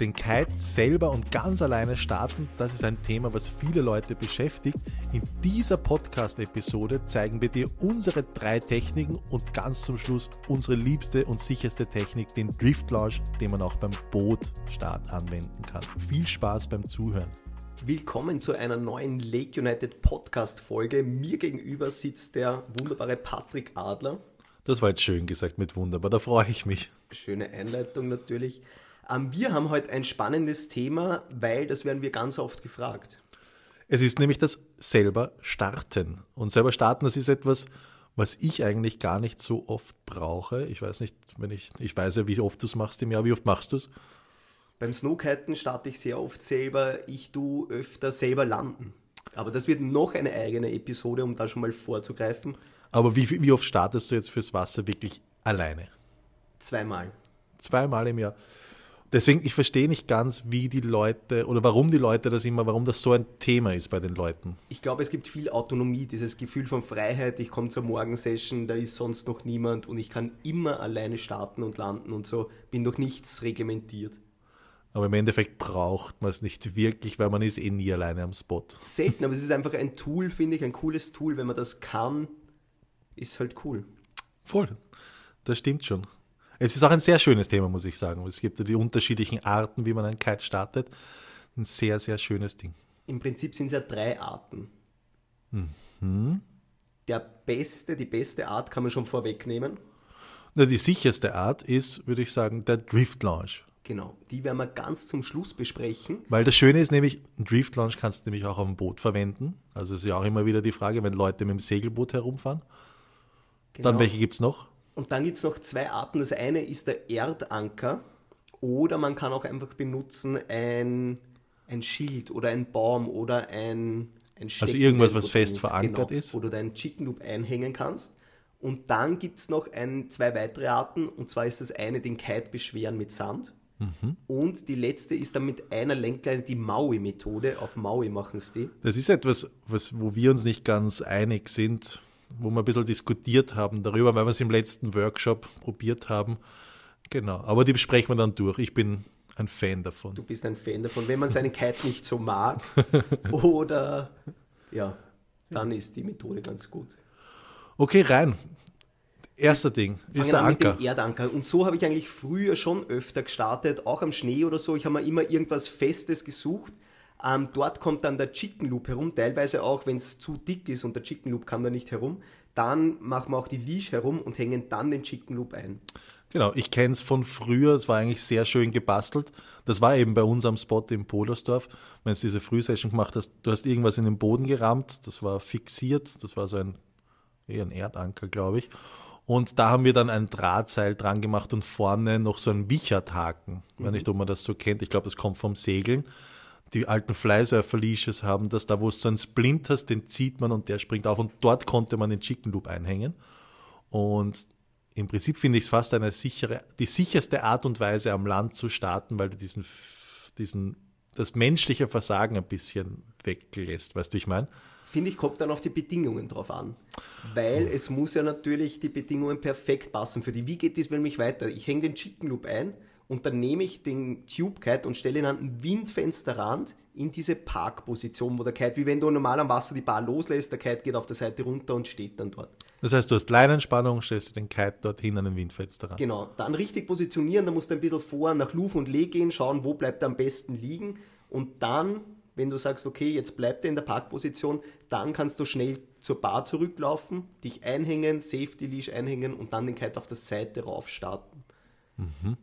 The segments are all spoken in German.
Den Kite selber und ganz alleine starten, das ist ein Thema, was viele Leute beschäftigt. In dieser Podcast-Episode zeigen wir dir unsere drei Techniken und ganz zum Schluss unsere liebste und sicherste Technik, den Drift Launch, den man auch beim Bootstart anwenden kann. Viel Spaß beim Zuhören. Willkommen zu einer neuen Lake United Podcast Folge. Mir gegenüber sitzt der wunderbare Patrick Adler. Das war jetzt schön gesagt mit wunderbar, da freue ich mich. Schöne Einleitung natürlich. Ähm, wir haben heute ein spannendes Thema, weil das werden wir ganz oft gefragt. Es ist nämlich das selber starten. Und selber starten, das ist etwas, was ich eigentlich gar nicht so oft brauche. Ich weiß nicht, wenn ich, ich weiß ja, wie oft du es machst im Jahr. Wie oft machst du es? Beim Snowkiten starte ich sehr oft selber. Ich tue öfter selber landen. Aber das wird noch eine eigene Episode, um da schon mal vorzugreifen. Aber wie, wie oft startest du jetzt fürs Wasser wirklich alleine? Zweimal. Zweimal im Jahr. Deswegen, ich verstehe nicht ganz, wie die Leute oder warum die Leute das immer, warum das so ein Thema ist bei den Leuten. Ich glaube, es gibt viel Autonomie, dieses Gefühl von Freiheit. Ich komme zur Morgensession, da ist sonst noch niemand und ich kann immer alleine starten und landen und so. Bin durch nichts reglementiert. Aber im Endeffekt braucht man es nicht wirklich, weil man ist eh nie alleine am Spot. Selten, aber es ist einfach ein Tool, finde ich, ein cooles Tool. Wenn man das kann, ist halt cool. Voll, das stimmt schon. Es ist auch ein sehr schönes Thema, muss ich sagen. Es gibt ja die unterschiedlichen Arten, wie man ein Kite startet. Ein sehr, sehr schönes Ding. Im Prinzip sind es ja drei Arten. Mhm. Der beste, die beste Art kann man schon vorwegnehmen. Na, die sicherste Art ist, würde ich sagen, der Drift Launch. Genau, die werden wir ganz zum Schluss besprechen. Weil das Schöne ist nämlich, ein Drift Launch kannst du nämlich auch auf dem Boot verwenden. Also es ist ja auch immer wieder die Frage, wenn Leute mit dem Segelboot herumfahren. Genau. Dann welche gibt es noch? Und dann gibt es noch zwei Arten. Das eine ist der Erdanker oder man kann auch einfach benutzen ein, ein Schild oder ein Baum oder ein, ein Also irgendwas, was fest ist, verankert genau, ist. Wo du deinen Chicken Loop einhängen kannst. Und dann gibt es noch ein, zwei weitere Arten. Und zwar ist das eine den Kite beschweren mit Sand. Mhm. Und die letzte ist dann mit einer Lenkleine die Maui-Methode. Auf Maui machen es die. Das ist etwas, was, wo wir uns nicht ganz einig sind wo wir ein bisschen diskutiert haben darüber, weil wir es im letzten Workshop probiert haben. Genau, aber die besprechen wir dann durch. Ich bin ein Fan davon. Du bist ein Fan davon. Wenn man seinen Kite nicht so mag oder ja, dann ist die Methode ganz gut. Okay, rein. Erster Ding ist der Anker. Mit dem Erdanker. Und so habe ich eigentlich früher schon öfter gestartet, auch am Schnee oder so. Ich habe mir immer irgendwas Festes gesucht ähm, dort kommt dann der Chicken Loop herum, teilweise auch, wenn es zu dick ist und der Chicken Loop kann da nicht herum. Dann machen wir auch die Leash herum und hängen dann den Chicken Loop ein. Genau, ich kenne es von früher, es war eigentlich sehr schön gebastelt. Das war eben bei uns am Spot im Polersdorf, wenn du diese Frühsession gemacht hast, du hast irgendwas in den Boden gerammt, das war fixiert, das war so ein, eher ein Erdanker, glaube ich. Und da haben wir dann ein Drahtseil dran gemacht und vorne noch so ein Wicherthaken. Mhm. Ich weiß nicht, ob man das so kennt, ich glaube, das kommt vom Segeln die alten Flysurfer-Leashes haben, dass da, wo es so einen Splint hast, den zieht man und der springt auf und dort konnte man den Chicken Loop einhängen. Und im Prinzip finde ich es fast eine sichere, die sicherste Art und Weise am Land zu starten, weil du diesen, diesen, das menschliche Versagen ein bisschen weglässt. Weißt du, ich meine? Finde ich, kommt dann auf die Bedingungen drauf an. Weil hm. es muss ja natürlich die Bedingungen perfekt passen für die. Wie geht das wenn mich weiter? Ich hänge den Chicken Loop ein, und dann nehme ich den Tube Kite und stelle ihn an den Windfensterrand in diese Parkposition, wo der Kite, wie wenn du normal am Wasser die Bar loslässt, der Kite geht auf der Seite runter und steht dann dort. Das heißt, du hast Leinenspannung, stellst du den Kite dorthin an den Windfensterrand. Genau, dann richtig positionieren, da musst du ein bisschen vor nach Luf und Lee gehen, schauen, wo bleibt er am besten liegen und dann, wenn du sagst, okay, jetzt bleibt er in der Parkposition, dann kannst du schnell zur Bar zurücklaufen, dich einhängen, Safety Leash einhängen und dann den Kite auf der Seite rauf starten. Mhm.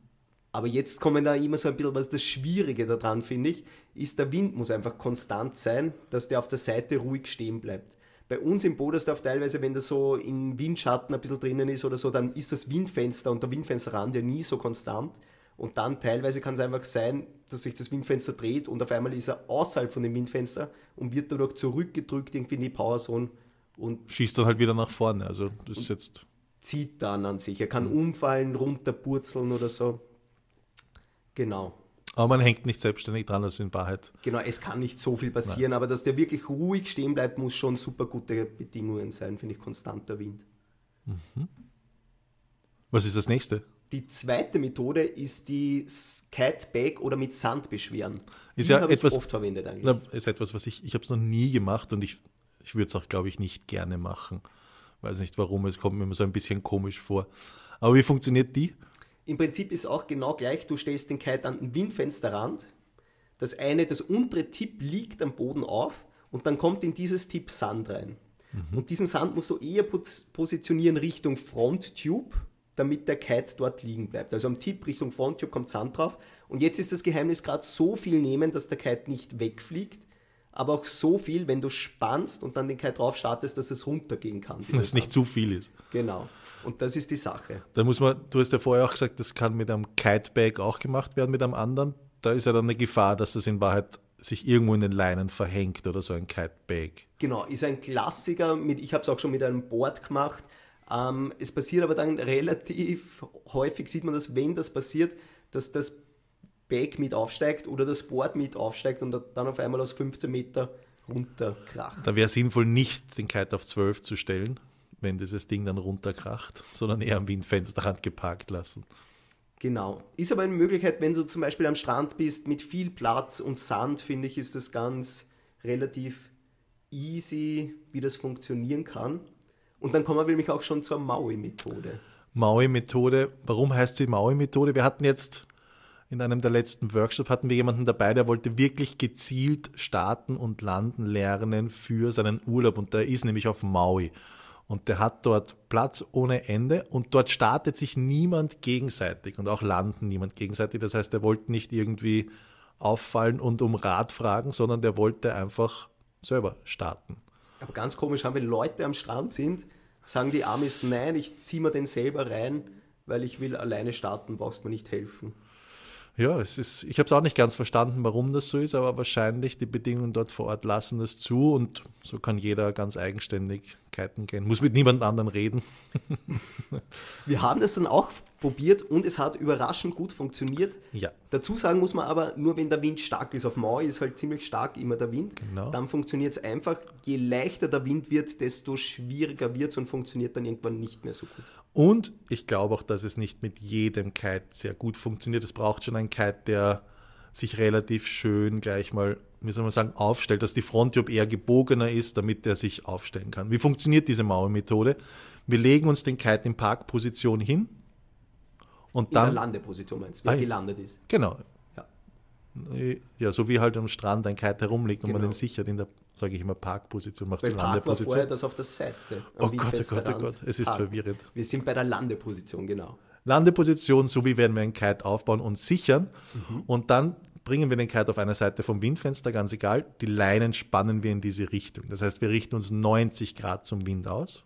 Aber jetzt kommen da immer so ein bisschen, was das Schwierige daran finde ich, ist, der Wind muss einfach konstant sein, dass der auf der Seite ruhig stehen bleibt. Bei uns im Bodersdorf teilweise, wenn das so in Windschatten ein bisschen drinnen ist oder so, dann ist das Windfenster und der Windfensterrand ja nie so konstant. Und dann teilweise kann es einfach sein, dass sich das Windfenster dreht und auf einmal ist er außerhalb von dem Windfenster und wird dadurch zurückgedrückt irgendwie in die Powerzone und schießt dann halt wieder nach vorne. Also das ist jetzt zieht dann an sich. Er kann mhm. umfallen, runterpurzeln oder so. Genau. Aber man hängt nicht selbstständig dran, also in Wahrheit. Genau, es kann nicht so viel passieren, Nein. aber dass der wirklich ruhig stehen bleibt, muss schon super gute Bedingungen sein, finde ich, konstanter Wind. Mhm. Was ist das nächste? Die zweite Methode ist die Kite-Bag oder mit Sand beschweren. Ist die ja etwas- ich oft verwendet eigentlich. Na, ist etwas, was ich, ich habe es noch nie gemacht und ich, ich würde es auch, glaube ich, nicht gerne machen. Weiß nicht warum, es kommt mir immer so ein bisschen komisch vor. Aber wie funktioniert die? Im Prinzip ist auch genau gleich, du stellst den Kite an den Windfensterrand, das eine, das untere Tipp liegt am Boden auf und dann kommt in dieses Tipp Sand rein. Und diesen Sand musst du eher pos- positionieren Richtung Fronttube, damit der Kite dort liegen bleibt. Also am Tipp Richtung Fronttube kommt Sand drauf. Und jetzt ist das Geheimnis gerade so viel nehmen, dass der Kite nicht wegfliegt, aber auch so viel, wenn du spannst und dann den Kite drauf startest, dass es runtergehen kann. Dass es nicht zu viel ist. Genau. Und das ist die Sache. Da muss man, du hast ja vorher auch gesagt, das kann mit einem Kitebag auch gemacht werden, mit einem anderen. Da ist ja dann eine Gefahr, dass das in Wahrheit sich irgendwo in den Leinen verhängt oder so ein Kitebag. Genau, ist ein Klassiker. Mit, ich habe es auch schon mit einem Board gemacht. Ähm, es passiert aber dann relativ häufig, sieht man das, wenn das passiert, dass das Bag mit aufsteigt oder das Board mit aufsteigt und dann auf einmal aus 15 Meter runterkracht. Da wäre sinnvoll, nicht den Kite auf 12 zu stellen, wenn dieses Ding dann runterkracht, sondern eher am Windfensterrand geparkt lassen. Genau. Ist aber eine Möglichkeit, wenn du zum Beispiel am Strand bist mit viel Platz und Sand, finde ich, ist das ganz relativ easy, wie das funktionieren kann. Und dann kommen wir nämlich auch schon zur Maui-Methode. Maui-Methode. Warum heißt sie Maui-Methode? Wir hatten jetzt in einem der letzten Workshops hatten wir jemanden dabei, der wollte wirklich gezielt starten und landen lernen für seinen Urlaub und der ist nämlich auf Maui. Und der hat dort Platz ohne Ende und dort startet sich niemand gegenseitig und auch landen niemand gegenseitig. Das heißt, er wollte nicht irgendwie auffallen und um Rat fragen, sondern der wollte einfach selber starten. Aber ganz komisch, wenn Leute am Strand sind, sagen die Amis, nein, ich ziehe mir den selber rein, weil ich will alleine starten, brauchst mir nicht helfen. Ja, es ist, ich habe es auch nicht ganz verstanden, warum das so ist, aber wahrscheinlich die Bedingungen dort vor Ort lassen es zu und so kann jeder ganz eigenständig kiten gehen. Muss mit niemand anderen reden. Wir haben das dann auch probiert und es hat überraschend gut funktioniert. Ja. Dazu sagen muss man aber, nur wenn der Wind stark ist. Auf Maui ist halt ziemlich stark immer der Wind. Genau. Dann funktioniert es einfach. Je leichter der Wind wird, desto schwieriger wird es und funktioniert dann irgendwann nicht mehr so gut. Und ich glaube auch, dass es nicht mit jedem Kite sehr gut funktioniert. Es braucht schon einen Kite, der sich relativ schön gleich mal, wie soll man sagen, aufstellt, dass die Fronttube eher gebogener ist, damit er sich aufstellen kann. Wie funktioniert diese Maui-Methode? Wir legen uns den Kite in Parkposition hin und In der dann, Landeposition meinst du, wer Ah, gelandet ist. genau, Ja. Ja, so wie halt am Strand ein Kite herumliegt und man Genau. den sichert in der, sage ich immer, Parkposition, machst Weil du Park war vorher Landeposition. das auf der Seite. Oh Gott, oh Gott, oh. Gott, es ist Park. verwirrend. Wir sind bei der Landeposition, genau. Landeposition, so wie werden wir einen Kite aufbauen und sichern. Mhm. Und dann bringen wir den Kite auf einer Seite vom Windfenster, ganz egal. Die Leinen spannen wir in diese Richtung. Das heißt, wir richten uns 90 Grad zum Wind aus.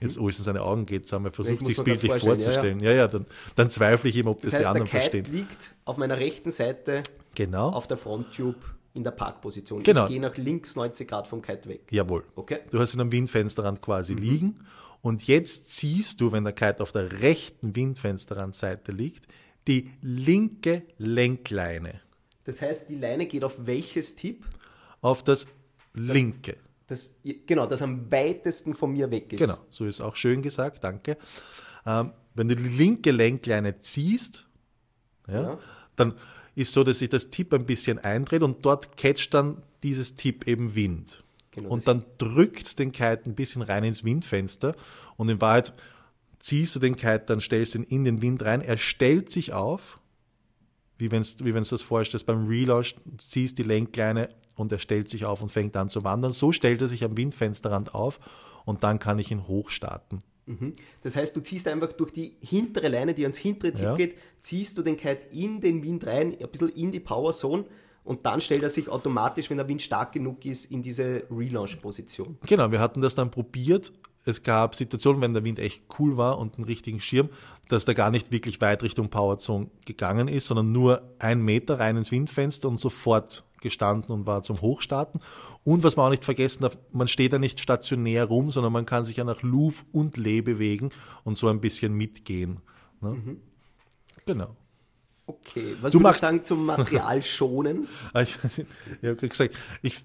Jetzt, oh, es in seine Augen geht, haben wir Ich versucht, sich bildlich vorstellen, ja, vorzustellen. Ja, ja, dann, dann zweifle ich immer, ob das, Das heißt, die der anderen Kite verstehen. liegt auf meiner rechten Seite Genau. auf der Fronttube in der Parkposition. Genau. Ich gehe nach links 90 Grad vom Kite weg. Jawohl. Okay? Du hast ihn am Windfensterrand Mhm. quasi liegen und jetzt ziehst du, wenn der Kite auf der rechten Windfensterrandseite liegt, die linke Lenkleine Das heißt, die Leine geht auf welches Tipp? auf das linke. Das, genau, das am weitesten von mir weg ist. Genau, so ist auch schön gesagt, danke. Ähm, wenn du die linke Lenkleine ziehst, ja, Ja. dann ist so, dass sich das Tipp ein bisschen eindreht und dort catcht dann dieses Tipp eben Wind. Genau, und dann drückt den Kite ein bisschen rein ins Windfenster und in Wahrheit ziehst du den Kite, dann stellst ihn in den Wind rein, er stellt sich auf, wie wenn du wie wenn's das vorstellst, beim Relaunch ziehst die Lenkleine und er stellt sich auf und fängt an zu wandern. So stellt er sich am Windfensterrand auf und dann kann ich ihn hochstarten. Mhm. Das heißt, du ziehst einfach durch die hintere Leine, die ans hintere Tipp Ja. geht, ziehst du den Kite in den Wind rein, ein bisschen in die Power Zone und dann stellt er sich automatisch, wenn der Wind stark genug ist, in diese Relaunch-Position. Genau, wir hatten das dann probiert. Es gab Situationen, wenn der Wind echt cool war und einen richtigen Schirm, dass der gar nicht wirklich weit Richtung Powerzone gegangen ist, sondern nur ein Meter rein ins Windfenster und sofort gestanden und war zum Hochstarten. Und was man auch nicht vergessen darf, man steht da nicht stationär rum, sondern man kann sich ja nach Luf und Lee bewegen und so ein bisschen mitgehen. Ne? Genau. Okay, was Du magst- sagen zum Material schonen? Ah, Ich, ich habe gesagt, ich,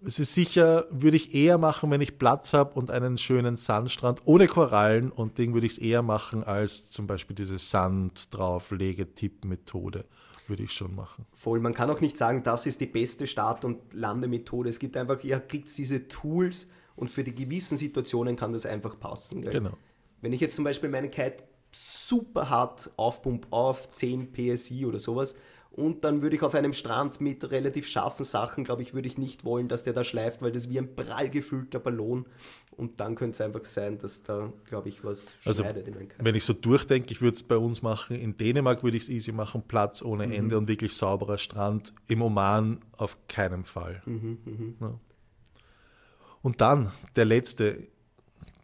es ist sicher, würde ich eher machen, wenn ich Platz habe und einen schönen Sandstrand ohne Korallen und Ding würde ich es eher machen als zum Beispiel diese Sand drauflege Tipp-Methode. Würde ich schon machen. Voll, man kann auch nicht sagen, das ist die beste Start- und Landemethode. Es gibt einfach, ihr kriegt diese Tools und für die gewissen Situationen kann das einfach passen. Gell? Genau. Wenn ich jetzt zum Beispiel meine Kite super hart aufpump auf 10 PSI oder sowas und dann würde ich auf einem Strand mit relativ scharfen Sachen, glaube ich, würde ich nicht wollen, dass der da schleift, weil das wie ein prall gefüllter Ballon. Und dann könnte es einfach sein, dass da, glaube ich, was also, schneidet in meinen Wenn ich so durchdenke, ich würde es bei uns machen. In Dänemark würde ich es easy machen, Platz ohne Mhm. Ende und wirklich sauberer Strand. Im Oman auf keinen Fall. Mhm, Ja. Und dann der letzte,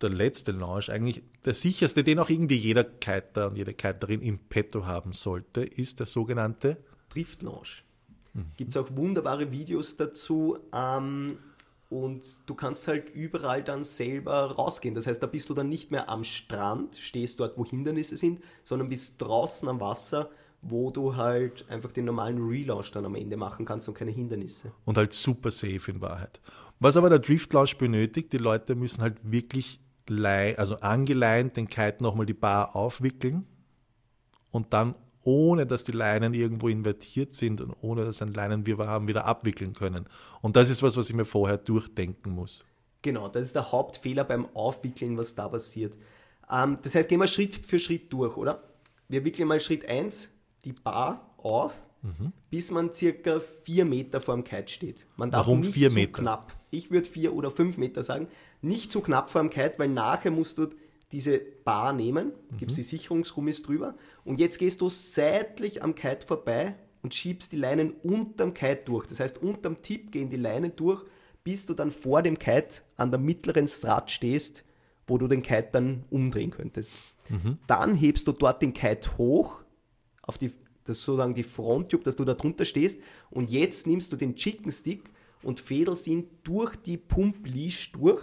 der letzte Launch, eigentlich der sicherste, den auch irgendwie jeder Kiter und jede Kiterin im Petto haben sollte, ist der sogenannte Drift Launch. Gibt es auch wunderbare Videos dazu. Ähm, und du kannst halt überall dann selber rausgehen. Das heißt, da bist du dann nicht mehr am Strand, stehst dort, wo Hindernisse sind, sondern bist draußen am Wasser, wo du halt einfach den normalen Relaunch dann am Ende machen kannst und keine Hindernisse. und halt super safe in Wahrheit. Was aber der Drift Launch benötigt, die Leute müssen halt wirklich also angeleint den Kite nochmal die Bar aufwickeln und dann ohne dass die Leinen irgendwo invertiert sind und ohne dass ein Leinenwirrwarr haben, wieder abwickeln können. Und das ist was, was ich mir vorher durchdenken muss. Genau, das ist der Hauptfehler beim Aufwickeln, was da passiert. Ähm, das heißt, gehen wir Schritt für Schritt durch, oder? Wir wickeln mal Schritt 1, die Bar auf, bis man circa 4 Meter vor dem Kite steht. Man darf Warum nicht vier zu Meter? knapp. Ich würde 4 oder 5 Meter sagen. Nicht zu knapp vor dem Kite, weil nachher musst du diese Bar nehmen, gibst die Sicherungsgummis drüber. Und jetzt gehst du seitlich am Kite vorbei und schiebst die Leinen unterm Kite durch. Das heißt, unterm Tipp gehen die Leinen durch, bis du dann vor dem Kite an der mittleren Strat stehst, wo du den Kite dann umdrehen könntest. Dann hebst du dort den Kite hoch auf die, das ist sozusagen die Fronttube, dass du da drunter stehst. Und jetzt nimmst du den Chicken Stick und fädelst ihn durch die Pump-Leash durch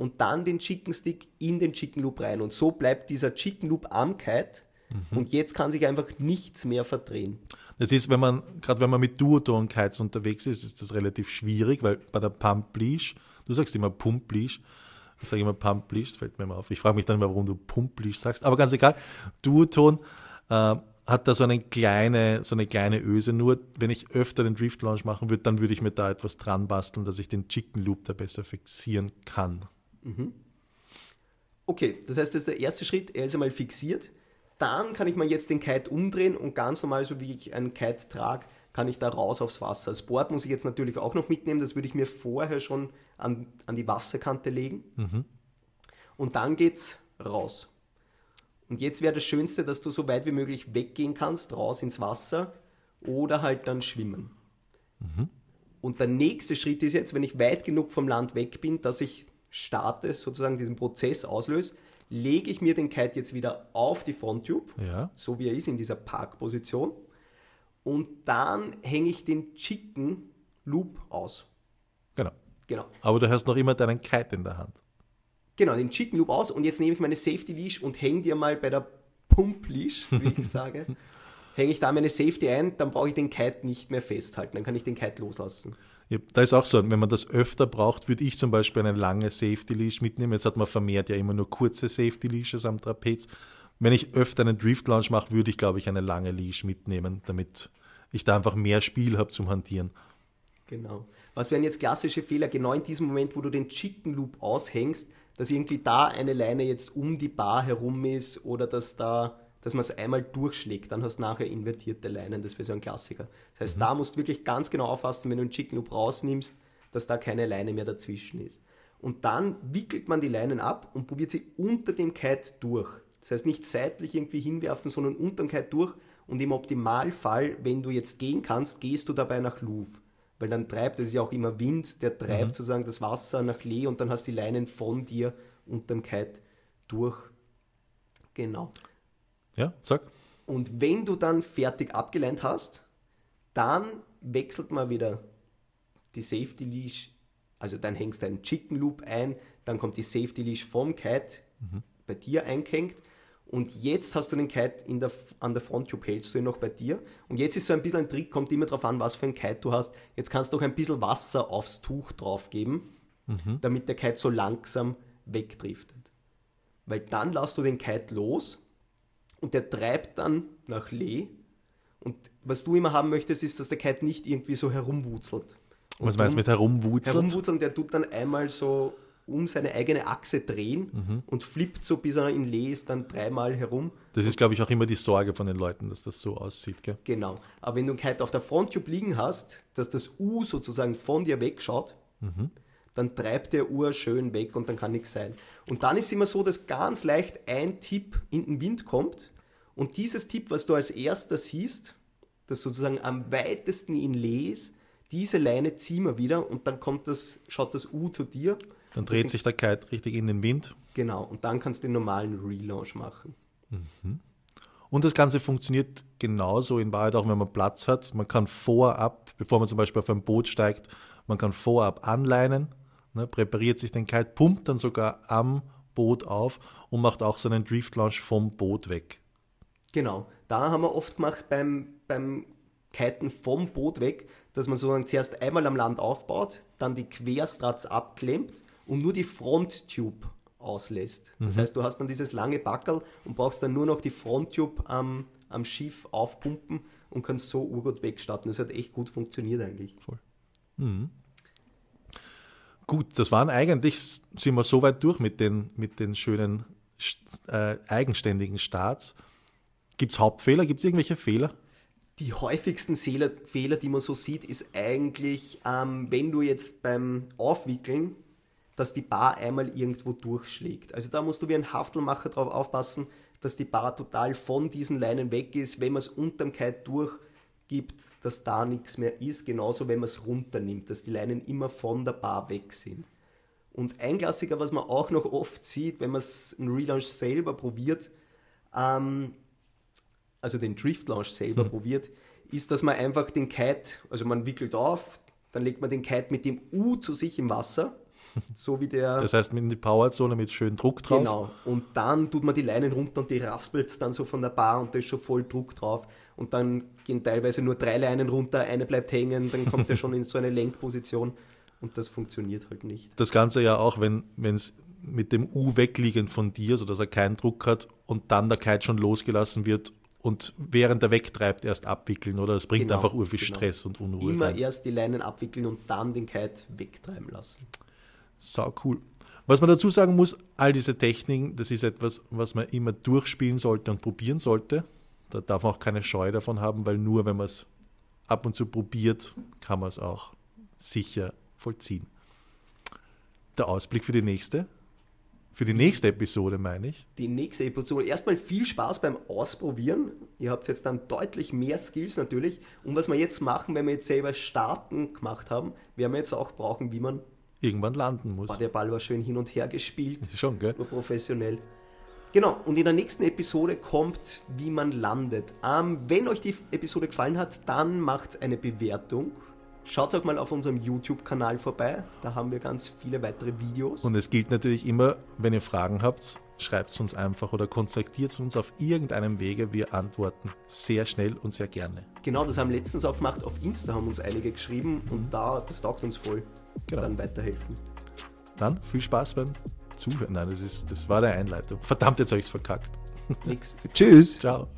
und dann den Chicken Stick in den Chicken Loop rein. Und so bleibt dieser Chicken Loop am Kite und jetzt kann sich einfach nichts mehr verdrehen. Das ist, wenn man, gerade wenn man mit Duoton-Kites unterwegs ist, ist das relativ schwierig, weil bei der Pump Leash, du sagst immer Pump Leash, ich sage immer Pump Leash, das fällt mir immer auf. Ich frage mich dann immer, warum du Pump Leash sagst, aber ganz egal. Duoton äh, hat da so eine kleine, so eine kleine Öse. Nur wenn ich öfter den Drift Launch machen würde, dann würde ich mir da etwas dran basteln, dass ich den Chicken Loop da besser fixieren kann. Okay, das heißt, das ist der erste Schritt, er ist einmal fixiert. Dann kann ich mal jetzt den Kite umdrehen und ganz normal, so wie ich einen Kite trage, kann ich da raus aufs Wasser. Das Board muss ich jetzt natürlich auch noch mitnehmen, das würde ich mir vorher schon an, an die Wasserkante legen. Und dann geht's raus. Und jetzt wäre das Schönste, dass du so weit wie möglich weggehen kannst, raus ins Wasser oder halt dann schwimmen. Und der nächste Schritt ist jetzt, wenn ich weit genug vom Land weg bin, dass ich starte, sozusagen diesen Prozess auslöse, lege ich mir den Kite jetzt wieder auf die Fronttube, Ja. so wie er ist in dieser Parkposition. Und dann hänge ich den Chicken Loop aus. Genau. Genau. Aber du hast noch immer deinen Kite in der Hand. Genau, den Chicken Loop aus und jetzt nehme ich meine Safety Leash und hänge dir mal bei der Pump Leash, wie ich sage, hänge ich da meine Safety ein, dann brauche ich den Kite nicht mehr festhalten, dann kann ich den Kite loslassen. Ja, da ist auch so, wenn man das öfter braucht, würde ich zum Beispiel eine lange Safety Leash mitnehmen. Jetzt hat man vermehrt ja immer nur kurze Safety Leashes am Trapez. Wenn ich öfter einen Drift Launch mache, würde ich, glaube ich, eine lange Leash mitnehmen, damit ich da einfach mehr Spiel habe zum Hantieren. Genau. Was wären jetzt klassische Fehler, genau in diesem Moment, wo du den Chicken Loop aushängst, dass irgendwie da eine Leine jetzt um die Bar herum ist oder dass da, dass man es einmal durchschlägt, dann hast du nachher invertierte Leinen, das wäre so ein Klassiker. Das heißt, da musst du wirklich ganz genau aufpassen, wenn du einen Chicken Loop rausnimmst, dass da keine Leine mehr dazwischen ist. Und dann wickelt man die Leinen ab und probiert sie unter dem Kite durch. Das heißt, nicht seitlich irgendwie hinwerfen, sondern unter dem Kite durch. Und im Optimalfall, wenn du jetzt gehen kannst, gehst du dabei nach Louvre weil dann treibt, das ist ja auch immer Wind, der treibt sozusagen das Wasser nach Lee und dann hast du die Leinen von dir unterm Kite durch. Genau. Ja, sag. Und wenn du dann fertig abgeleint hast, dann wechselt man wieder die Safety Leash, also dann hängst du einen Chicken Loop ein, dann kommt die Safety Leash vom Kite bei dir eingehängt Und jetzt hast du den Kite in der, an der Fronttube, hältst du ihn noch bei dir. Und jetzt ist so ein bisschen ein Trick, kommt immer darauf an, was für ein Kite du hast. Jetzt kannst du auch ein bisschen Wasser aufs Tuch drauf geben, mhm. damit der Kite so langsam wegdriftet. Weil dann lässt du den Kite los und der treibt dann nach Lee. Und was du immer haben möchtest, ist, dass der Kite nicht irgendwie so herumwurzelt. Und was meinst du mit herumwurzelt? Herumwurzeln, der tut dann einmal so um seine eigene Achse drehen mhm. und flippt so, bis er in Lee ist, dann dreimal herum. Das ist, glaube ich, auch immer die Sorge von den Leuten, dass das so aussieht. Gell? Genau. Aber wenn du halt auf der Fronttube liegen hast, dass das U sozusagen von dir wegschaut, mhm. dann treibt der Uhr schön weg und dann kann nichts sein. Und dann ist es immer so, dass ganz leicht ein Tipp in den Wind kommt und dieses Tipp, was du als erster siehst, das sozusagen am weitesten in Lee ist, diese Leine ziehen wir wieder und dann kommt das, schaut das U zu dir dann dreht das sich der Kite richtig in den Wind. Genau, und dann kannst du den normalen Relaunch machen. Mhm. Und das Ganze funktioniert genauso in Wahrheit auch, wenn man Platz hat. Man kann vorab, bevor man zum Beispiel auf ein Boot steigt, man kann vorab anleinen, ne, präpariert sich den Kite, pumpt dann sogar am Boot auf und macht auch so einen Drift Launch vom Boot weg. Genau, da haben wir oft gemacht beim, beim Kiten vom Boot weg, dass man sozusagen zuerst einmal am Land aufbaut, dann die Querstrats abklemmt und nur die Fronttube auslässt. Das mhm. heißt, du hast dann dieses lange Backel und brauchst dann nur noch die Fronttube am, am Schiff aufpumpen und kannst so urgut wegstarten. Das hat echt gut funktioniert eigentlich. Voll. Mhm. Gut, das waren eigentlich, sind wir so weit durch mit den, mit den schönen äh, eigenständigen Starts. Gibt es Hauptfehler? Gibt es irgendwelche Fehler? Die häufigsten Fehler, die man so sieht, ist eigentlich, ähm, wenn du jetzt beim Aufwickeln dass die Bar einmal irgendwo durchschlägt. Also da musst du wie ein Haftelmacher drauf aufpassen, dass die Bar total von diesen Leinen weg ist. Wenn man es unterm Kite durchgibt, dass da nichts mehr ist. Genauso, wenn man es runternimmt, dass die Leinen immer von der Bar weg sind. Und ein Klassiker, was man auch noch oft sieht, wenn man es einen Relaunch selber probiert, ähm, also den Drift Launch selber hm. probiert, ist, dass man einfach den Kite, also man wickelt auf, dann legt man den Kite mit dem U zu sich im Wasser so wie der. Das heißt mit der Powerzone mit schön Druck drauf. Genau. Und dann tut man die Leinen runter und die raspelt dann so von der Bar und da ist schon voll Druck drauf. Und dann gehen teilweise nur drei Leinen runter, eine bleibt hängen, dann kommt er schon in so eine Lenkposition und das funktioniert halt nicht. Das Ganze ja auch, wenn es mit dem U wegliegend von dir, sodass er keinen Druck hat und dann der Kite schon losgelassen wird und während er wegtreibt erst abwickeln, oder? Das bringt genau, einfach ur viel genau. Stress und Unruhe. Immer rein. erst die Leinen abwickeln und dann den Kite wegtreiben lassen. Sau cool. Was man dazu sagen muss, all diese Techniken, das ist etwas, was man immer durchspielen sollte und probieren sollte. Da darf man auch keine Scheu davon haben, weil nur wenn man es ab und zu probiert, kann man es auch sicher vollziehen. Der Ausblick für die nächste. Für die nächste Episode meine ich. Die nächste Episode. Erstmal viel Spaß beim Ausprobieren. Ihr habt jetzt dann deutlich mehr Skills natürlich. Und was wir jetzt machen, wenn wir jetzt selber starten gemacht haben, werden wir jetzt auch brauchen, wie man irgendwann landen muss. Boah, der Ball war schön hin und her gespielt. Schon, gell? War professionell. Genau, und in der nächsten Episode kommt, wie man landet. Ähm, wenn euch die Episode gefallen hat, dann macht eine Bewertung. Schaut auch mal auf unserem YouTube-Kanal vorbei. Da haben wir ganz viele weitere Videos. Und es gilt natürlich immer, wenn ihr Fragen habt, schreibt es uns einfach oder kontaktiert uns auf irgendeinem Wege. Wir antworten sehr schnell und sehr gerne. Genau, das haben wir letztens auch gemacht. Auf Insta haben uns einige geschrieben und da, das taugt uns voll. Genau. Dann weiterhelfen. Dann viel Spaß beim Zuhören. Nein, das, ist, das war der Einleitung. Verdammt, jetzt habe ich es verkackt. Nix. Tschüss. Ciao.